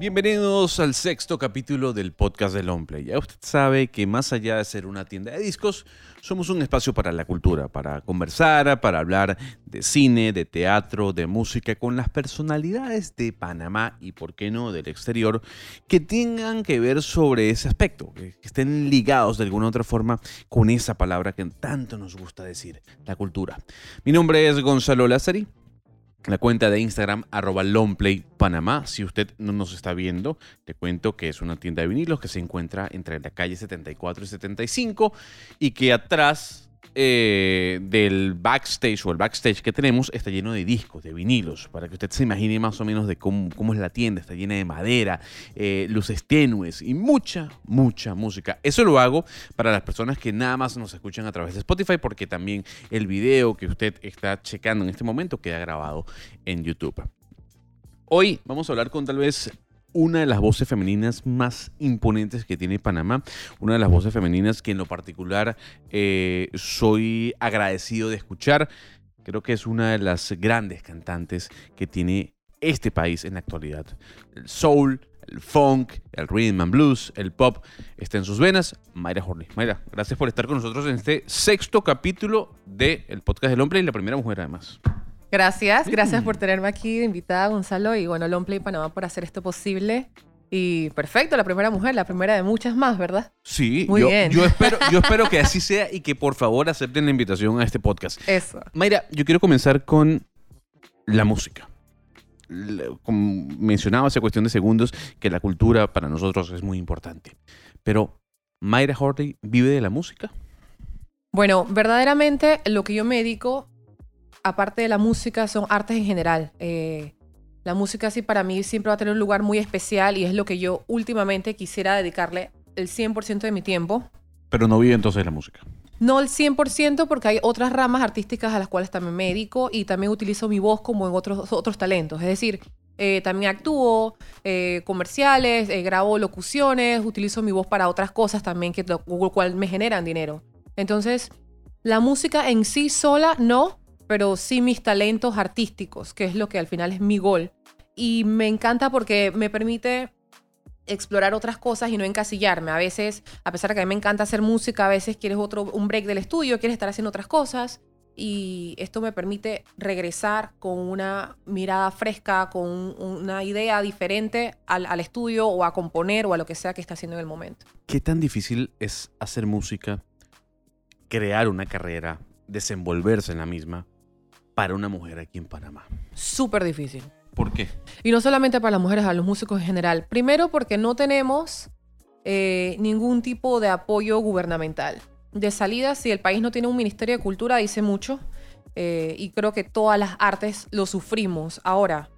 Bienvenidos al sexto capítulo del podcast de Longplay. Ya usted sabe que más allá de ser una tienda de discos, somos un espacio para la cultura, para conversar, para hablar de cine, de teatro, de música con las personalidades de Panamá y, por qué no, del exterior, que tengan que ver sobre ese aspecto, que estén ligados de alguna otra forma con esa palabra que tanto nos gusta decir, la cultura. Mi nombre es Gonzalo Lázari la cuenta de Instagram arroba Panamá. Si usted no nos está viendo, te cuento que es una tienda de vinilos que se encuentra entre la calle 74 y 75 y que atrás eh, del backstage o el backstage que tenemos está lleno de discos, de vinilos, para que usted se imagine más o menos de cómo, es la tienda. Está llena de madera, eh, luces tenues y mucha, mucha música. Eso lo hago para las personas que nada más nos escuchan a través de Spotify, porque también el video que usted está checando en este momento queda grabado en YouTube. Hoy vamos a hablar con tal vez una de las voces femeninas más imponentes que tiene Panamá, una de las voces femeninas que en lo particular eh, soy agradecido de escuchar. Creo que es una de las grandes cantantes que tiene este país en la actualidad. El soul, el funk, el rhythm and blues, el pop está en sus venas. Mayra Horney. Mayra, gracias por estar con nosotros en este sexto capítulo del podcast del hombre y la primera mujer además. Gracias, gracias por tenerme aquí invitada, Gonzalo, y bueno, Longplay Panamá por hacer esto posible. Y perfecto, la primera mujer, la primera de muchas más, ¿verdad? Sí, muy bien. Yo espero, yo espero que así sea y que por favor acepten la invitación a este podcast. Eso. Mayra, yo quiero comenzar con la música. Como mencionaba hace cuestión de segundos, que la cultura para nosotros es muy importante. Pero, ¿Mayra Horley vive de la música? Bueno, verdaderamente lo que yo me dedico aparte de la música, son artes en general. Eh, la música sí para mí siempre va a tener un lugar muy especial y es lo que yo últimamente quisiera dedicarle el 100% de mi tiempo. Pero no vive entonces la música. No el 100% porque hay otras ramas artísticas a las cuales también me dedico y también utilizo mi voz como en otros, otros talentos. Es decir, eh, también actúo eh, comerciales, grabo locuciones, utilizo mi voz para otras cosas también que lo cual me generan dinero. Entonces, la música en sí sola no, pero sí mis talentos artísticos, que es lo que al final es mi gol. Y me encanta porque me permite explorar otras cosas y no encasillarme. A veces, a pesar de que a mí me encanta hacer música, a veces quieres otro, un break del estudio, quieres estar haciendo otras cosas. Y esto me permite regresar con una mirada fresca, con una idea diferente al, al estudio o a componer o a lo que sea que está haciendo en el momento. ¿Qué tan difícil es hacer música, crear una carrera, desenvolverse en la misma? Para una mujer aquí en Panamá? Súper difícil. ¿Por qué? Y no solamente para las mujeres, a los músicos en general. Primero porque no tenemos eh, ningún tipo de apoyo gubernamental. De salida, si el país no tiene un Ministerio de Cultura, dice mucho. Eh, y creo que todas las artes lo sufrimos. Ahora,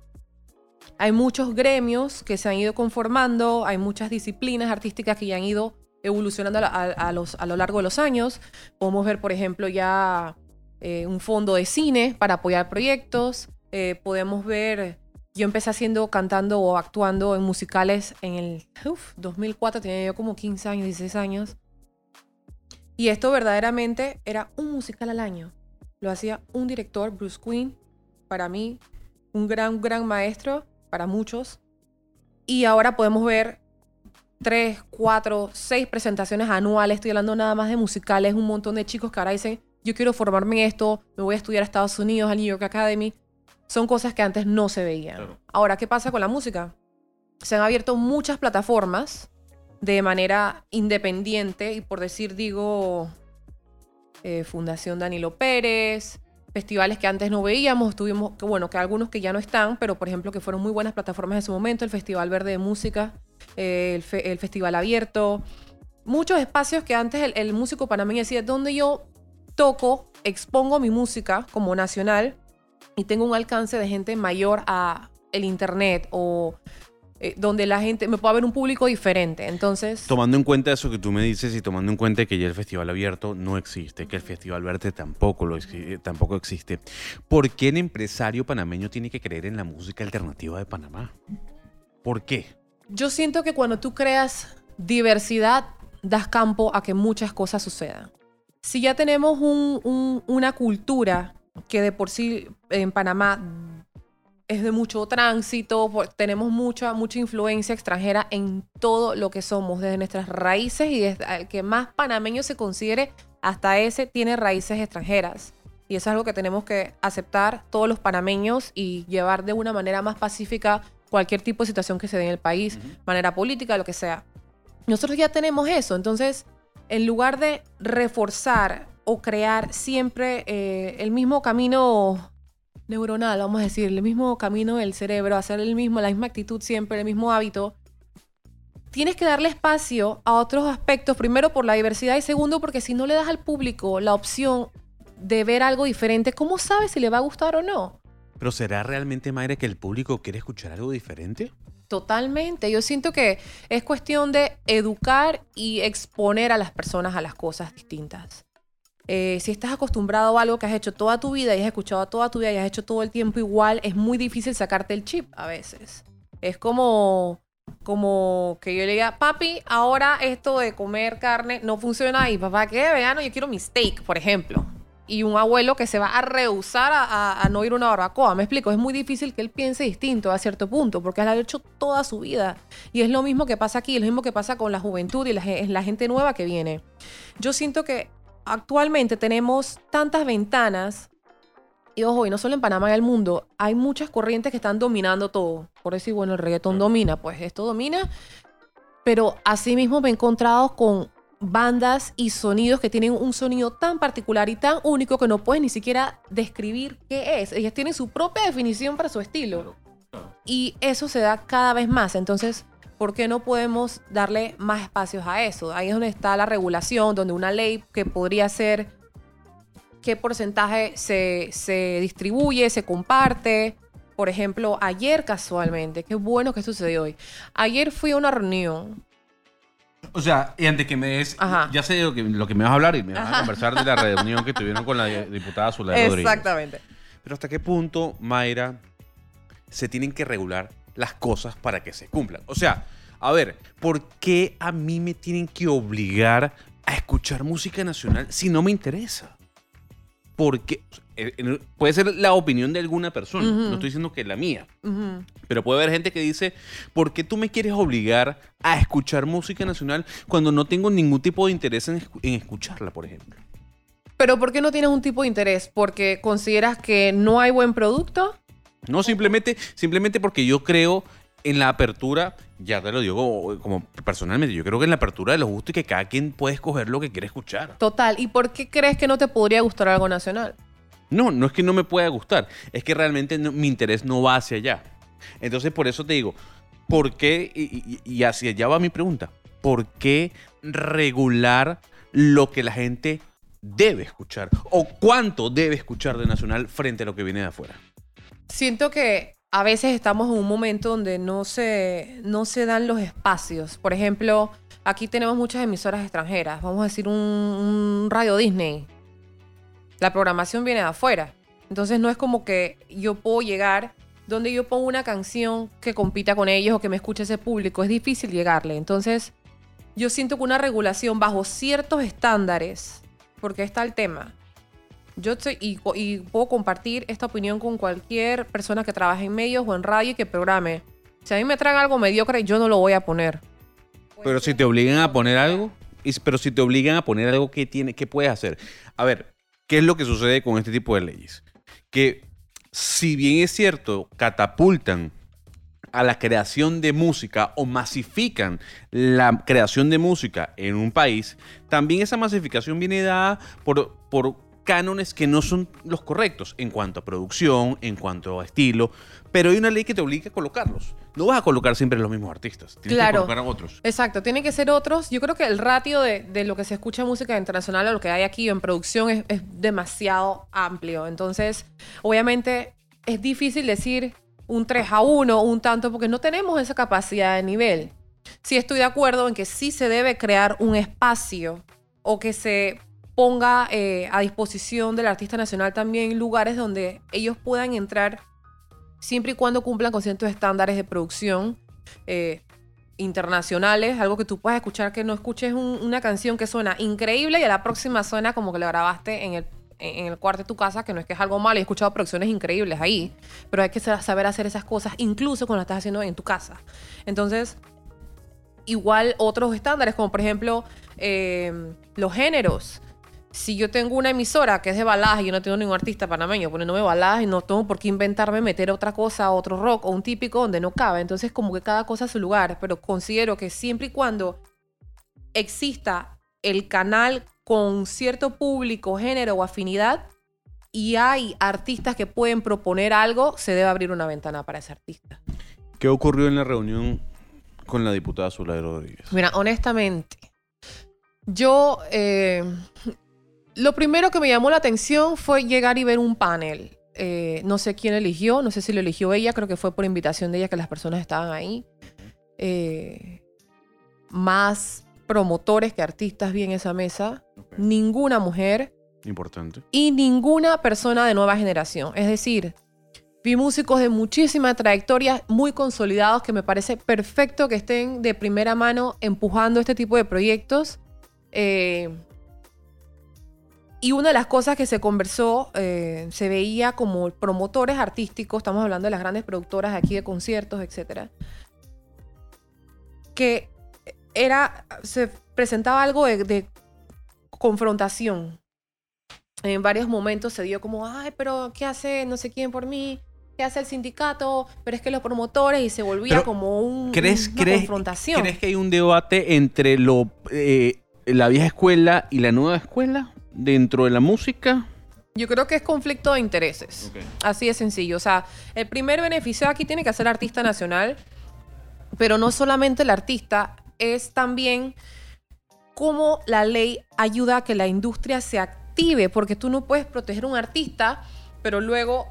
hay muchos gremios que se han ido conformando, hay muchas disciplinas artísticas que ya han ido evolucionando a, los, a lo largo de los años. Podemos ver, por ejemplo, ya eh, un fondo de cine para apoyar proyectos. Eh, podemos ver, yo empecé haciendo, cantando o actuando en musicales en el 2004, tenía yo como 15 años, 16 años. Y esto verdaderamente era un musical al año. Lo hacía un director, Bruce Quinn, para mí, un gran, gran maestro, para muchos. Y ahora podemos ver tres, cuatro, seis presentaciones anuales. Estoy hablando nada más de musicales, un montón de chicos que ahora dicen, yo quiero formarme en esto, me voy a estudiar a Estados Unidos, al New York Academy. Son cosas que antes no se veían. Ahora, ¿qué pasa con la música? Se han abierto muchas plataformas de manera independiente y por decir, digo, eh, Fundación Danilo Pérez, festivales que antes no veíamos, tuvimos, que bueno, que algunos que ya no están, pero por ejemplo que fueron muy buenas plataformas en su momento, el Festival Verde de Música, eh, el, Festival Abierto, muchos espacios que antes el, el músico panameño decía, ¿dónde yo toco, expongo mi música como nacional y tengo un alcance de gente mayor a el internet o eh, donde la gente me pueda ver un público diferente. Entonces, tomando en cuenta eso que tú me dices y tomando en cuenta que ya el festival abierto no existe, que el festival verde tampoco lo tampoco existe, ¿por qué el empresario panameño tiene que creer en la música alternativa de Panamá? ¿Por qué? Yo siento que cuando tú creas diversidad das campo a que muchas cosas sucedan si ya tenemos una cultura que de por sí en Panamá es de mucho tránsito, tenemos mucha, mucha influencia extranjera en todo lo que somos, desde nuestras raíces y desde el que más panameño se considere, hasta ese tiene raíces extranjeras. Y eso es algo que tenemos que aceptar todos los panameños y llevar de una manera más pacífica cualquier tipo de situación que se dé en el país, manera política, lo que sea. Nosotros ya tenemos eso, entonces, en lugar de reforzar o crear siempre eh, el mismo camino neuronal, vamos a decir, el mismo camino del cerebro, hacer el mismo, la misma actitud siempre, el mismo hábito, tienes que darle espacio a otros aspectos, primero por la diversidad y segundo porque si no le das al público la opción de ver algo diferente, ¿cómo sabes si le va a gustar o no? Pero ¿será realmente, Mayra, que el público quiere escuchar algo diferente? Totalmente. Yo siento que es cuestión de educar y exponer a las personas a las cosas distintas. Eh, si estás acostumbrado a algo que has hecho toda tu vida y has escuchado toda tu vida y has hecho todo el tiempo igual, es muy difícil sacarte el chip a veces. Es como, como que yo le diga, papi, ahora esto de comer carne no funciona y papá, ¿qué? Vegano, yo quiero mi steak, por ejemplo. Y un abuelo que se va a rehusar a, no ir a una barbacoa. Me explico, es muy difícil que él piense distinto a cierto punto, porque él ha hecho toda su vida. Y es lo mismo que pasa aquí, es lo mismo que pasa con la juventud y la, la gente nueva que viene. Yo siento que actualmente tenemos tantas ventanas, y ojo, y no solo en Panamá, en el mundo, hay muchas corrientes que están dominando todo. Por decir, bueno, el reggaetón domina, pues esto domina, pero asimismo me he encontrado con bandas y sonidos que tienen un sonido tan particular y tan único que no puedes ni siquiera describir qué es. Ellas tienen su propia definición para su estilo. Y eso se da cada vez más. Entonces, ¿por qué no podemos darle más espacios a eso? Ahí es donde está la regulación, donde una ley que podría ser qué porcentaje se, distribuye, se comparte. Por ejemplo, ayer casualmente, qué bueno que sucedió hoy. Ayer fui a una reunión o sea, y antes que me des, ya sé lo que, lo que me vas a hablar y me vas a conversar de la reunión que tuvieron con la diputada Zulay Rodríguez. Exactamente. Pero hasta qué punto, Mayra, se tienen que regular las cosas para que se cumplan. O sea, a ver, ¿por qué a mí me tienen que obligar a escuchar música nacional si no me interesa? Porque eh, puede ser la opinión de alguna persona, no estoy diciendo que es la mía, pero puede haber gente que dice, ¿por qué tú me quieres obligar a escuchar música nacional cuando no tengo ningún tipo de interés en, en escucharla, por ejemplo? Pero ¿por qué no tienes un tipo de interés? ¿Porque consideras que no hay buen producto? No, simplemente, simplemente porque yo creo en la apertura, ya te lo digo como personalmente, yo creo que en la apertura de los gustos y que cada quien puede escoger lo que quiere escuchar. Total. ¿Y por qué crees que no te podría gustar algo nacional? No, no es que no me pueda gustar, es que realmente mi interés no va hacia allá. Entonces, por eso te digo, ¿por qué? Y, y hacia allá va mi pregunta. ¿Por qué regular lo que la gente debe escuchar? ¿O cuánto debe escuchar de Nacional frente a lo que viene de afuera? Siento que a veces estamos en un momento donde no se, no se dan los espacios. Por ejemplo, aquí tenemos muchas emisoras extranjeras. Vamos a decir un, Radio Disney. La programación viene de afuera. Entonces no es como que yo puedo llegar donde yo pongo una canción que compita con ellos o que me escuche ese público. Es difícil llegarle. Entonces yo siento que una regulación bajo ciertos estándares, porque está el tema, yo estoy, y, puedo compartir esta opinión con cualquier persona que trabaje en medios o en radio y que programe. Si a mí me traen algo mediocre, yo no lo voy a poner. Pero si te obligan a poner algo, pero si te obligan a poner algo, ¿qué, tiene, qué puedes hacer? A ver, ¿qué es lo que sucede con este tipo de leyes? Que si bien es cierto, catapultan a la creación de música o masifican la creación de música en un país, también esa masificación viene dada por, por cánones que no son los correctos en cuanto a producción, en cuanto a estilo, pero hay una ley que te obliga a colocarlos. No vas a colocar siempre los mismos artistas, tienes que colocar a otros. Exacto, tienen que ser otros. Yo creo que el ratio de, lo que se escucha en música internacional a lo que hay aquí en producción es, es demasiado amplio. Entonces, obviamente es difícil decir un 3 a 1, un tanto, porque no tenemos esa capacidad de nivel. Sí estoy de acuerdo en que sí se debe crear un espacio o que se ponga eh, a disposición del artista nacional también lugares donde ellos puedan entrar siempre y cuando cumplan con ciertos estándares de producción eh, internacionales, algo que tú puedas escuchar, que no escuches una canción que suena increíble y a la próxima suena como que la grabaste en, el, en el cuarto de tu casa, que no es que es algo malo, he escuchado producciones increíbles ahí, pero hay que sa- saber hacer esas cosas incluso cuando las estás haciendo en tu casa. Entonces, igual otros estándares, como por ejemplo eh, los géneros. Si yo tengo una emisora que es de baladas y yo no tengo ningún artista panameño poniéndome baladas y no tengo por qué inventarme meter otra cosa, otro rock o un típico donde no cabe. Entonces, como que cada cosa a su lugar. Pero considero que siempre y cuando exista el canal con cierto público, género o afinidad y hay artistas que pueden proponer algo, se debe abrir una ventana para ese artista. ¿Qué ocurrió en la reunión con la diputada Zulay Rodríguez? Mira, honestamente, yo eh, lo primero que me llamó la atención fue llegar y ver un panel. Eh, no sé quién eligió, no sé si lo eligió ella, creo que fue por invitación de ella que las personas estaban ahí. Eh, más promotores que artistas vi en esa mesa. Ninguna mujer Importante. y ninguna persona de nueva generación. Es decir, vi músicos de muchísima trayectoria, muy consolidados, que me parece perfecto que estén de primera mano empujando este tipo de proyectos. Eh, y una de las cosas que se conversó, eh, se veía como promotores artísticos, estamos hablando de las grandes productoras aquí de conciertos, etcétera, que era, se presentaba algo de, de confrontación. En varios momentos se dio como, ay, pero ¿qué hace no sé quién por mí? ¿Qué hace el sindicato? Pero es que los promotores y se volvía Pero, como un, ¿Crees, una crees, confrontación. ¿Crees que hay un debate entre lo, eh, la vieja escuela y la nueva escuela dentro de la música? Yo creo que es conflicto de intereses. Así de sencillo. O sea, el primer beneficio aquí tiene que ser artista nacional, pero no solamente el artista, es también cómo la ley ayuda a que la industria se active, porque tú no puedes proteger a un artista, pero luego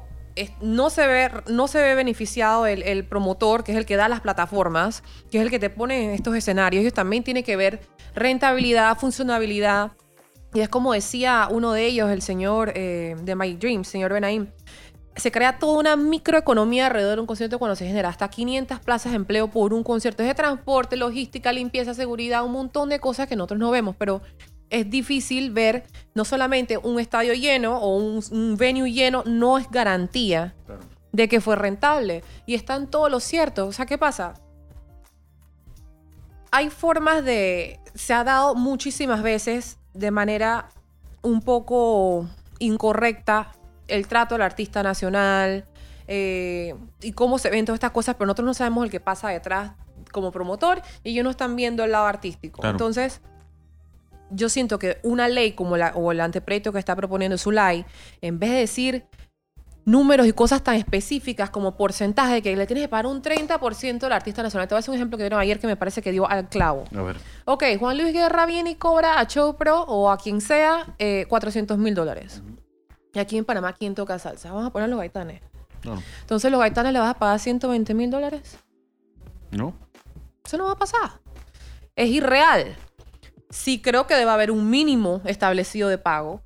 no, se ve, no se ve beneficiado el, el promotor, que es el que da las plataformas, que es el que te pone en estos escenarios. Ellos también tienen que ver rentabilidad, funcionabilidad. Y es como decía uno de ellos, el señor eh, de My Dreams, señor Benaim, se crea toda una microeconomía alrededor de un concierto cuando se genera hasta 500 plazas de empleo por un concierto. Es de transporte, logística, limpieza, seguridad, un montón de cosas que nosotros no vemos, pero es difícil ver no solamente un estadio lleno o un, un venue lleno, no es garantía de que fue rentable. Y está en todo lo cierto. O sea, ¿qué pasa? Hay formas de... Se ha dado muchísimas veces de manera un poco incorrecta el trato al artista nacional eh, y cómo se ven todas estas cosas, pero nosotros no sabemos el que pasa detrás como promotor y ellos no están viendo el lado artístico. Claro. Entonces, yo siento que una ley como la, o el anteproyecto que está proponiendo Zulay, en vez de decir números y cosas tan específicas como porcentaje que le tienes que pagar un 30% al artista nacional. Te voy a hacer un ejemplo que dieron ayer que me parece que dio al clavo. A ver. Ok, Juan Luis Guerra viene y cobra a Showpro o a quien sea eh, 400 mil dólares. Y aquí en Panamá, ¿quién toca salsa? Vamos a poner los gaitanes. No. Entonces, ¿los gaitanes le vas a pagar 120 mil dólares? ¿No? Eso no va a pasar. Es irreal. Sí creo que debe haber un mínimo establecido de pago.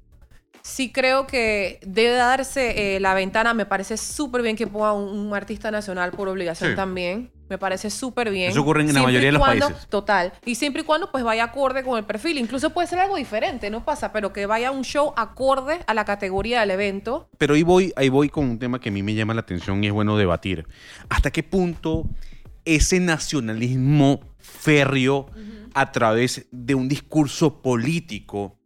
Sí creo que debe darse eh, la ventana. Me parece súper bien que ponga un, un artista nacional por obligación Sí. también. Me parece súper bien. Eso ocurre en la mayoría de los países. Total. Y siempre y cuando pues vaya acorde con el perfil. Incluso puede ser algo diferente, no pasa, pero que vaya un show acorde a la categoría del evento. Pero ahí voy, ahí voy con un tema que a mí me llama la atención y es bueno debatir. ¿Hasta qué punto ese nacionalismo férreo a través de un discurso político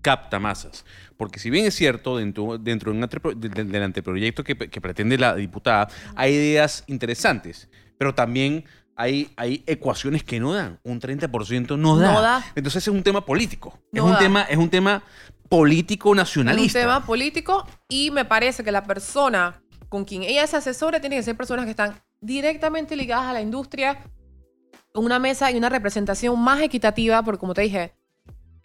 capta masas? Porque si bien es cierto, dentro, dentro de un antepro- de- de- del anteproyecto que, que pretende la diputada, hay ideas interesantes, pero también hay, hay ecuaciones que no dan. Un 30% no da. No da. Entonces es un tema político. es, un tema, es un tema político Es nacionalista. un tema político y me parece que la persona con quien ella se asesore tiene que ser personas que están directamente ligadas a la industria, con una mesa y una representación más equitativa, porque como te dije,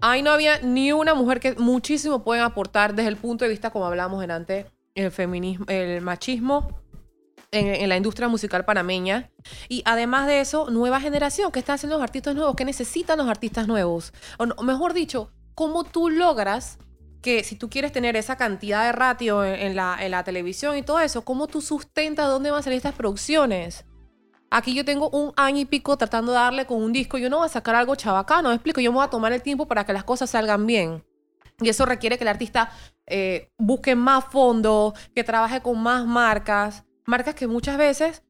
ahí no había ni una mujer que muchísimo pueden aportar desde el punto de vista, como hablábamos en antes, el feminismo, el machismo en, en la industria musical panameña. Y además de eso, nueva generación, ¿qué están haciendo los artistas nuevos? ¿Qué necesitan los artistas nuevos? O, no- mejor dicho, ¿cómo tú logras que si tú quieres tener esa cantidad de ratio en, en la, en la televisión y todo eso, ¿cómo tú sustentas dónde van a salir estas producciones? Aquí yo tengo un año y pico tratando de darle con un disco. Yo no voy a sacar algo chabacano, ¿me explico? Yo me voy a tomar el tiempo para que las cosas salgan bien. Y eso requiere que el artista eh, busque más fondos, que trabaje con más marcas, marcas que muchas veces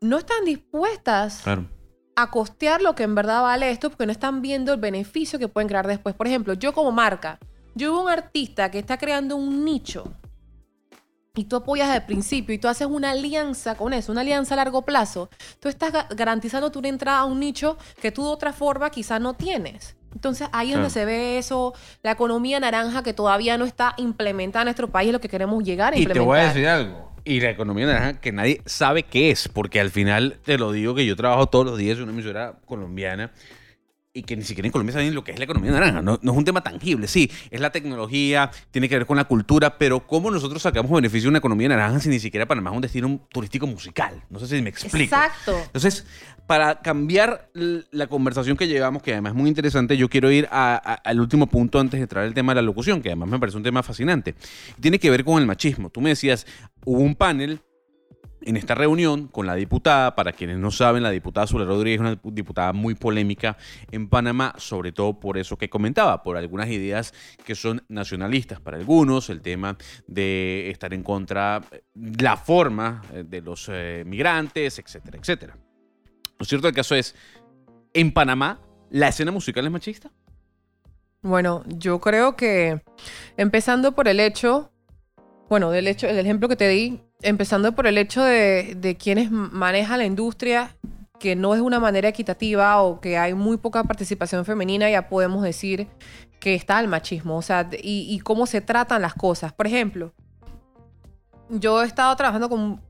no están dispuestas Claro. a costear lo que en verdad vale esto porque no están viendo el beneficio que pueden crear después. Por ejemplo, yo como marca, yo veo un artista que está creando un nicho y tú apoyas desde el principio y tú haces una alianza con eso, una alianza a largo plazo, tú estás ga- garantizando tu entrada a un nicho que tú de otra forma quizás no tienes. Entonces ahí es donde se ve eso, la economía naranja que todavía no está implementada en nuestro país, es lo que queremos llegar a Y te implementar. voy a decir algo. Y la economía naranja que nadie sabe qué es, porque al final te lo digo que yo trabajo todos los días en una emisora colombiana y que ni siquiera en Colombia saben lo que es la economía naranja. No, no es un tema tangible, sí, es la tecnología, tiene que ver con la cultura, pero ¿cómo nosotros sacamos beneficio de una economía naranja si ni siquiera Panamá es un destino turístico musical? No sé si me explico. Exacto. Entonces, para cambiar la conversación que llevamos, que además es muy interesante, yo quiero ir a- a- al último punto antes de entrar al tema de la locución, que además me parece un tema fascinante. Tiene que ver con el machismo. Tú me decías, hubo un panel en esta reunión con la diputada, para quienes no saben, la diputada Zula Rodríguez es una diputada muy polémica en Panamá, sobre todo por eso que comentaba, por algunas ideas que son nacionalistas para algunos, el tema de estar en contra de la forma eh, de los eh, migrantes, etcétera, etcétera. Lo cierto del caso es, en Panamá, ¿la escena musical es machista? Bueno, yo creo que empezando por el hecho, bueno, del hecho, el ejemplo que te di, empezando por el hecho de, quienes manejan la industria, que no es una manera equitativa o que hay muy poca participación femenina, ya podemos decir que está el machismo, o sea, y, cómo se tratan las cosas. Por ejemplo, yo he estado trabajando con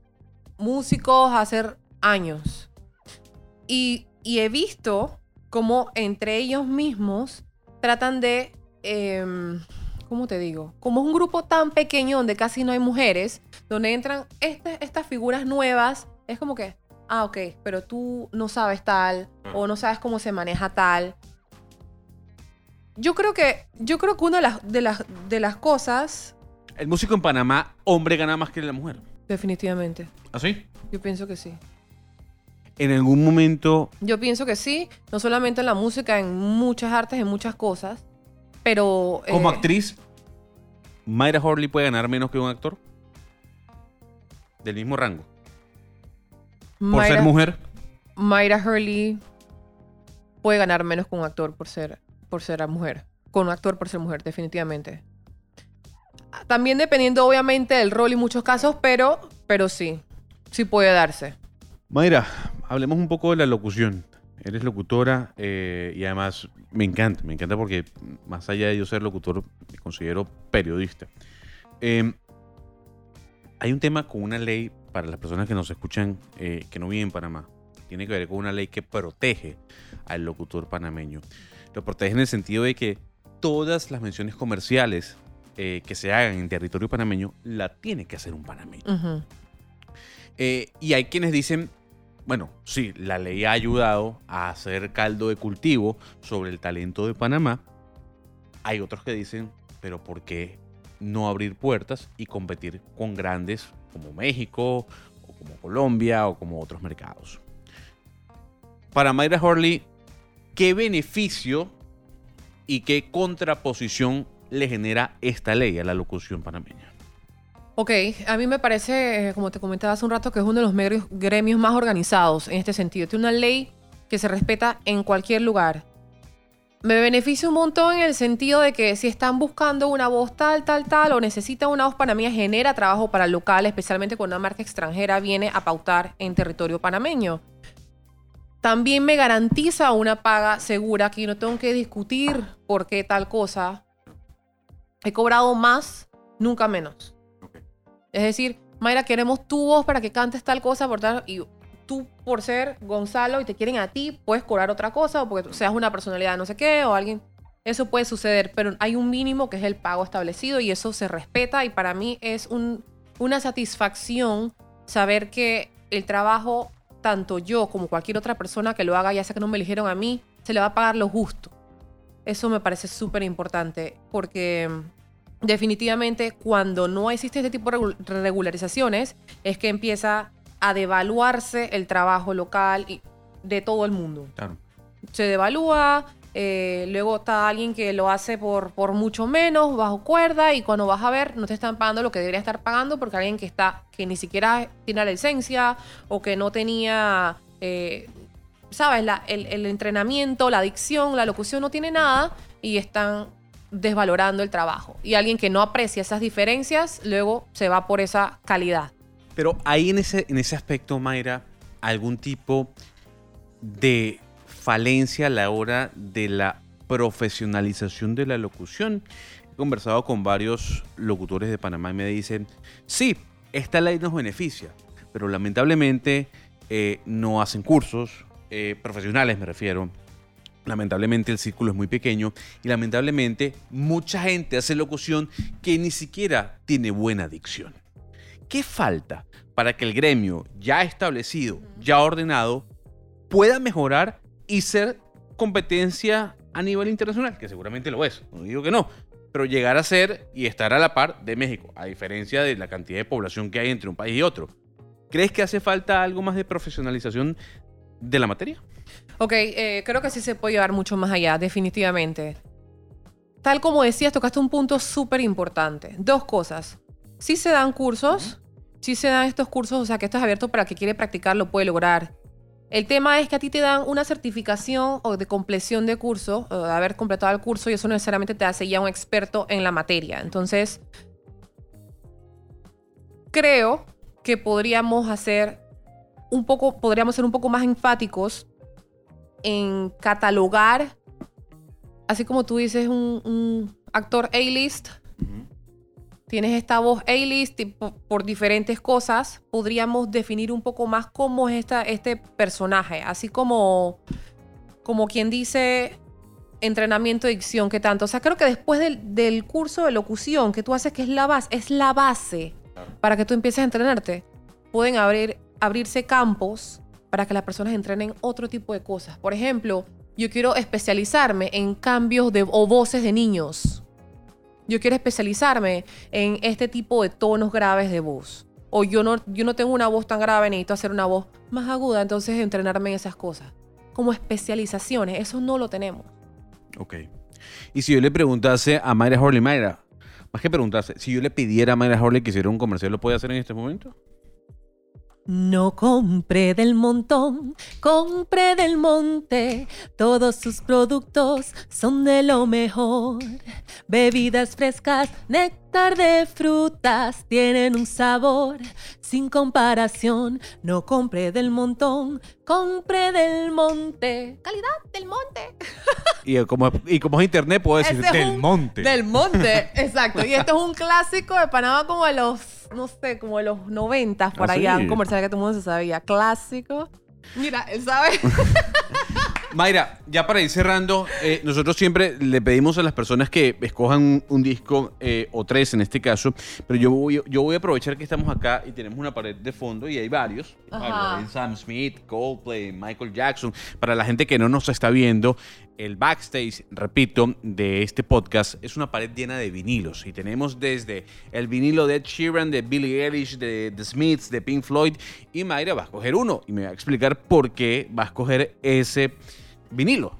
músicos hace años y, y he visto cómo entre ellos mismos tratan de, em, ¿cómo te digo? Como es un grupo tan pequeño donde casi no hay mujeres, donde entran este- estas figuras nuevas, es como que, ah, ok, pero tú no sabes tal o no sabes cómo se maneja tal. Yo creo que, yo creo que una de las, de las, de las cosas, El músico en Panamá, hombre, gana más que la mujer. definitivamente, ¿Así? yo pienso que sí. En algún momento Yo pienso que sí, no solamente en la música, en muchas artes, en muchas cosas, pero... Como eh, actriz, Mayra Horley puede ganar menos que un actor. Del mismo rango. Por ser mujer. Mayra Hurley puede ganar menos con un actor por ser, por ser mujer. Con un actor por ser mujer, definitivamente. También dependiendo, obviamente, del rol y muchos casos, pero, pero sí, sí puede darse. Mayra, hablemos un poco de la locución. Eres locutora eh, y además me encanta, me encanta porque más allá de yo ser locutor, me considero periodista. Eh, hay un tema con una ley para las personas que nos escuchan eh, que no viven en Panamá. Tiene que ver con una ley que protege al locutor panameño. Lo protege en el sentido de que todas las menciones comerciales eh, que se hagan en territorio panameño la tiene que hacer un panameño. Eh, y hay quienes dicen, bueno, sí, la ley ha ayudado a hacer caldo de cultivo sobre el talento de Panamá. Hay otros que dicen, pero ¿por qué no abrir puertas y competir con grandes como México, o como Colombia, o como otros mercados? Para Mayra Horley, ¿qué beneficio y qué contraposición le genera esta ley a la locución panameña? Ok, a mí me parece, eh, como te comentaba hace un rato, que es uno de los gremios más organizados en este sentido. Tiene una ley que se respeta en cualquier lugar. Me beneficia un montón en el sentido de que si están buscando una voz tal, tal, tal, o necesitan una voz panameña, genera trabajo para el local, especialmente cuando una marca extranjera viene a pautar en territorio panameño. También me garantiza una paga segura, que yo no tengo que discutir por qué tal cosa. He cobrado más, nunca menos. Es decir, Mayra, queremos tu voz para que cantes tal cosa, por tal, y tú por ser Gonzalo y te quieren a ti, puedes cobrar otra cosa, o porque seas una personalidad no sé qué, o alguien. Eso puede suceder, pero hay un mínimo que es el pago establecido y eso se respeta y para mí es un- una satisfacción saber que el trabajo, tanto yo como cualquier otra persona que lo haga, ya sea que no me eligieron a mí, se le va a pagar lo justo. Eso me parece súper importante porque mm, definitivamente cuando no existe este tipo de regu- regularizaciones es que empieza a devaluarse el trabajo local y de todo el mundo. Claro. Se devalúa, eh, luego está alguien que lo hace por, por mucho menos, bajo cuerda, y cuando vas a ver, no te están pagando lo que debería estar pagando porque alguien que está, que ni siquiera tiene la licencia o que no tenía, eh, ¿sabes? La- el, el entrenamiento, la dicción, la locución, no tiene nada y están desvalorando el trabajo. Y alguien que no aprecia esas diferencias, luego se va por esa calidad. Pero hay en ese, en ese aspecto, Mayra, algún tipo de falencia a la hora de la profesionalización de la locución. He conversado con varios locutores de Panamá y me dicen, sí, esta ley nos beneficia, pero lamentablemente eh, no hacen cursos, eh, profesionales me refiero. Lamentablemente el círculo es muy pequeño y lamentablemente mucha gente hace locución que ni siquiera tiene buena dicción. ¿Qué falta para que el gremio ya establecido, ya ordenado, pueda mejorar y ser competencia a nivel internacional? Que seguramente lo es, no digo que no, pero llegar a ser y estar a la par de México, a diferencia de la cantidad de población que hay entre un país y otro. ¿Crees que hace falta algo más de profesionalización de la materia? Ok, eh, creo que sí se puede llevar mucho más allá, definitivamente. Tal como decías, tocaste un punto súper importante. Dos cosas. Sí se dan cursos, sí se dan estos cursos, o sea que esto es abierto para el que quiere practicar, lo puede lograr. El tema es que a ti te dan una certificación o de compleción de curso, o de haber completado el curso, y eso no necesariamente te hace ya un experto en la materia. Entonces, creo que podríamos hacer un poco, podríamos ser un poco más enfáticos en catalogar, así como tú dices, un, un actor A-list, tienes esta voz A-list por diferentes cosas, podríamos definir un poco más cómo es esta, este personaje, así como, como quien dice entrenamiento de dicción, que tanto. O sea, creo que después del, del curso de locución que tú haces, que es la base, es la base para que tú empieces a entrenarte, pueden abrir, abrirse campos para que las personas entrenen otro tipo de cosas. Por ejemplo, yo quiero especializarme en cambios de, o voces de niños. Yo quiero especializarme en este tipo de tonos graves de voz. O yo no, yo no tengo una voz tan grave, necesito hacer una voz más aguda, entonces entrenarme en esas cosas. Como especializaciones, eso no lo tenemos. Ok. Y si yo le preguntase a Mayra Horley, Mayra, más que preguntase, si yo le pidiera a Mayra Horley que hiciera un comercial, ¿lo puede hacer en este momento? No compre del montón, compre del monte. Todos sus productos son de lo mejor. Bebidas frescas, néctar de frutas, tienen un sabor sin comparación. No compre del montón, compre del monte. Calidad del monte. Y como, y como es internet, puedo decir Ese del un- monte. Del monte, exacto. Y esto es un clásico de Panamá como de los, no sé, como de los 90 por ¿Ah, allá. sí? Un comercial que todo el mundo se sabía. Clásico. Mira, él sabe. Mayra, ya para ir cerrando, eh, nosotros siempre le pedimos a las personas que escojan un, un disco eh, o tres en este caso, pero yo voy, yo voy a aprovechar que estamos acá y tenemos una pared de fondo y hay varios. Hay Sam Smith, Coldplay, Michael Jackson. Para la gente que no nos está viendo, el backstage, repito, de este podcast es una pared llena de vinilos y tenemos desde el vinilo de Ed Sheeran, de Billie Eilish, de The Smiths, de Pink Floyd y Mayra va a escoger uno y me va a explicar por qué va a escoger ese vinilo.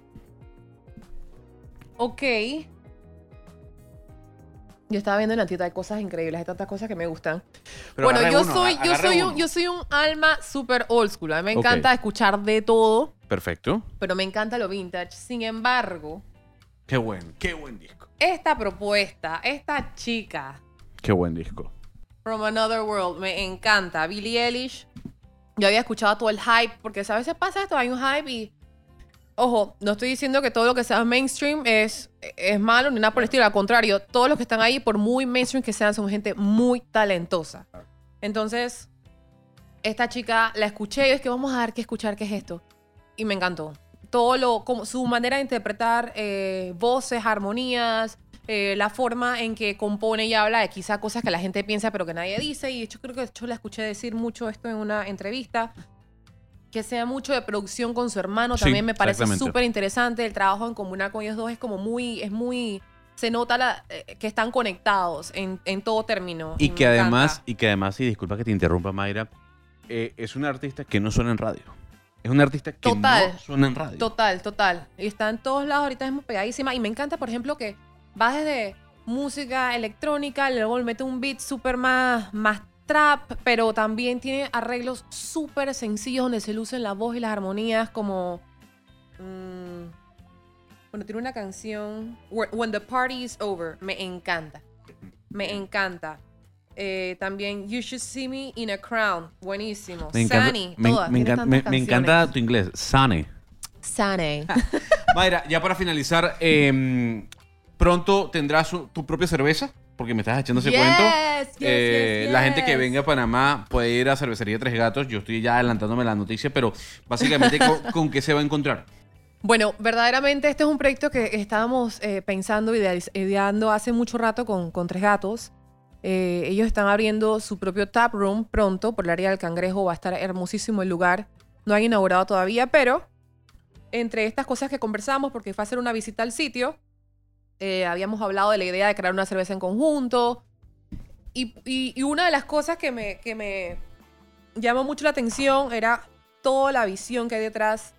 Ok. Yo estaba viendo en la tienda, hay cosas increíbles, hay tantas cosas que me gustan. Pero bueno, yo uno, soy, yo soy un, yo soy un alma super old school. A mí me encanta escuchar de todo, Perfecto. pero me encanta lo vintage. Sin embargo, Qué buen, qué buen disco. esta propuesta, esta chica, Qué buen disco. From Another World. Me encanta. Billie Eilish. Yo había escuchado todo el hype, porque a veces pasa esto, hay un hype y... Ojo, no estoy diciendo que todo lo que sea mainstream es, es malo ni nada por el estilo. Al contrario, todos los que están ahí, por muy mainstream que sean, son gente muy talentosa. Entonces, esta chica la escuché y es que vamos a ver qué escuchar, qué es esto. Y me encantó. Todo lo, como su manera de interpretar eh, voces, armonías, eh, la forma en que compone y habla de quizá cosas que la gente piensa pero que nadie dice. Y hecho creo que hecho la escuché decir mucho esto en una entrevista. Que sea mucho de producción con su hermano Sí, también me parece súper interesante. El trabajo en comunidad con ellos dos es como muy, es muy, se nota la- eh, que están conectados en, en todo término. Y que además, encanta. y que además, y disculpa que te interrumpa, Mayra, eh, es una artista que no suena en radio. Es una artista que Total. no suena en radio. Total, total. Y está en todos lados, ahorita es muy pegadísima. Y me encanta, por ejemplo, que va desde música electrónica, luego le mete un beat súper más, más trap, pero también tiene arreglos súper sencillos donde se lucen la voz y las armonías como... mm, bueno, tiene una canción, Wh- When the Party is Over, me encanta. Me encanta. Eh, también You Should See Me in a Crown, buenísimo. Me encanta, Sunny, me, todas, me encanta, me- tantas me encanta canciones. tu inglés. Sane. Sunny. Mayra, ya para finalizar, eh, pronto tendrás tu propia cerveza, porque me estás echando ese Yes, cuento. yes, Eh, yes, La gente que venga a Panamá puede ir a Cervecería Tres Gatos. Yo estoy ya adelantándome la noticia, pero básicamente, ¿con, con qué se va a encontrar? Bueno, verdaderamente este es un proyecto que estábamos eh, pensando ideando hace mucho rato con, con Tres Gatos. Eh, ellos están abriendo su propio tap room pronto por el área del Cangrejo. Va a estar hermosísimo el lugar. No han inaugurado todavía, pero entre estas cosas que conversamos, porque fue a hacer una visita al sitio, eh, habíamos hablado de la idea de crear una cerveza en conjunto. Y, y- y una de las cosas que me, que me llamó mucho la atención era toda la visión que hay detrás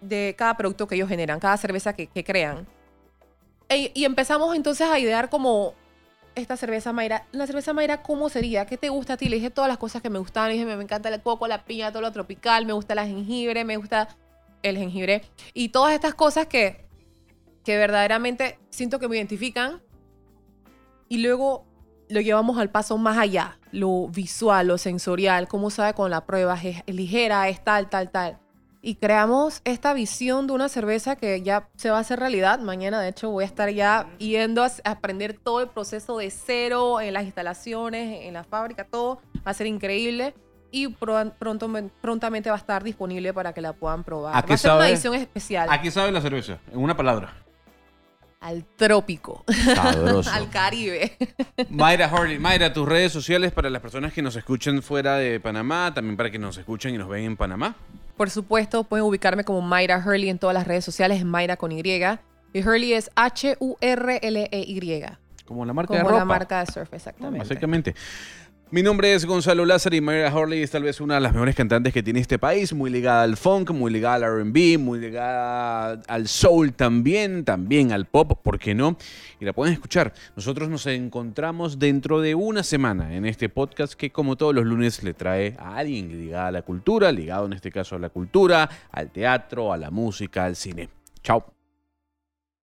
de cada producto que ellos generan, cada cerveza que, que crean. E- y empezamos entonces a idear como esta cerveza Mayra. La cerveza Mayra, ¿cómo sería? ¿Qué te gusta a ti? Le dije todas las cosas que me gustaban. Le dije, me, me encanta el coco, la piña, todo lo tropical, me gusta la jengibre, me gusta el jengibre. Y todas estas cosas que, que verdaderamente siento que me identifican. Y luego lo llevamos al paso más allá, lo visual, lo sensorial, cómo sabe con la prueba, es ligera, es tal, tal, tal. Y creamos esta visión de una cerveza que ya se va a hacer realidad. Mañana, de hecho, voy a estar ya yendo a aprender todo el proceso de cero en las instalaciones, en la fábrica, todo. Va a ser increíble. Y pro- pronto, prontamente va a estar disponible para que la puedan probar. ¿A Va qué a ser una sabe? edición especial. ¿A qué sabe la cerveza? En una palabra. Al trópico. Al Caribe. Mayra Harley, Mayra, tus redes sociales para las personas que nos escuchan fuera de Panamá, también para que nos escuchen y nos ven en Panamá. Por supuesto, pueden ubicarme como Mayra Hurley en todas las redes sociales, Mayra con Y. Y Hurley es H-U-R-L-E-Y. Como la marca Como de ropa. la marca de surf, exactamente. Básicamente. Mi nombre es Gonzalo Lázaro y Mayra Harley es tal vez una de las mejores cantantes que tiene este país, muy ligada al funk, muy ligada al RB, muy ligada al soul también, también al pop, ¿por qué no? Y la pueden escuchar. Nosotros nos encontramos dentro de una semana en este podcast que como todos los lunes le trae a alguien ligada a la cultura, ligado en este caso a la cultura, al teatro, a la música, al cine. Chao.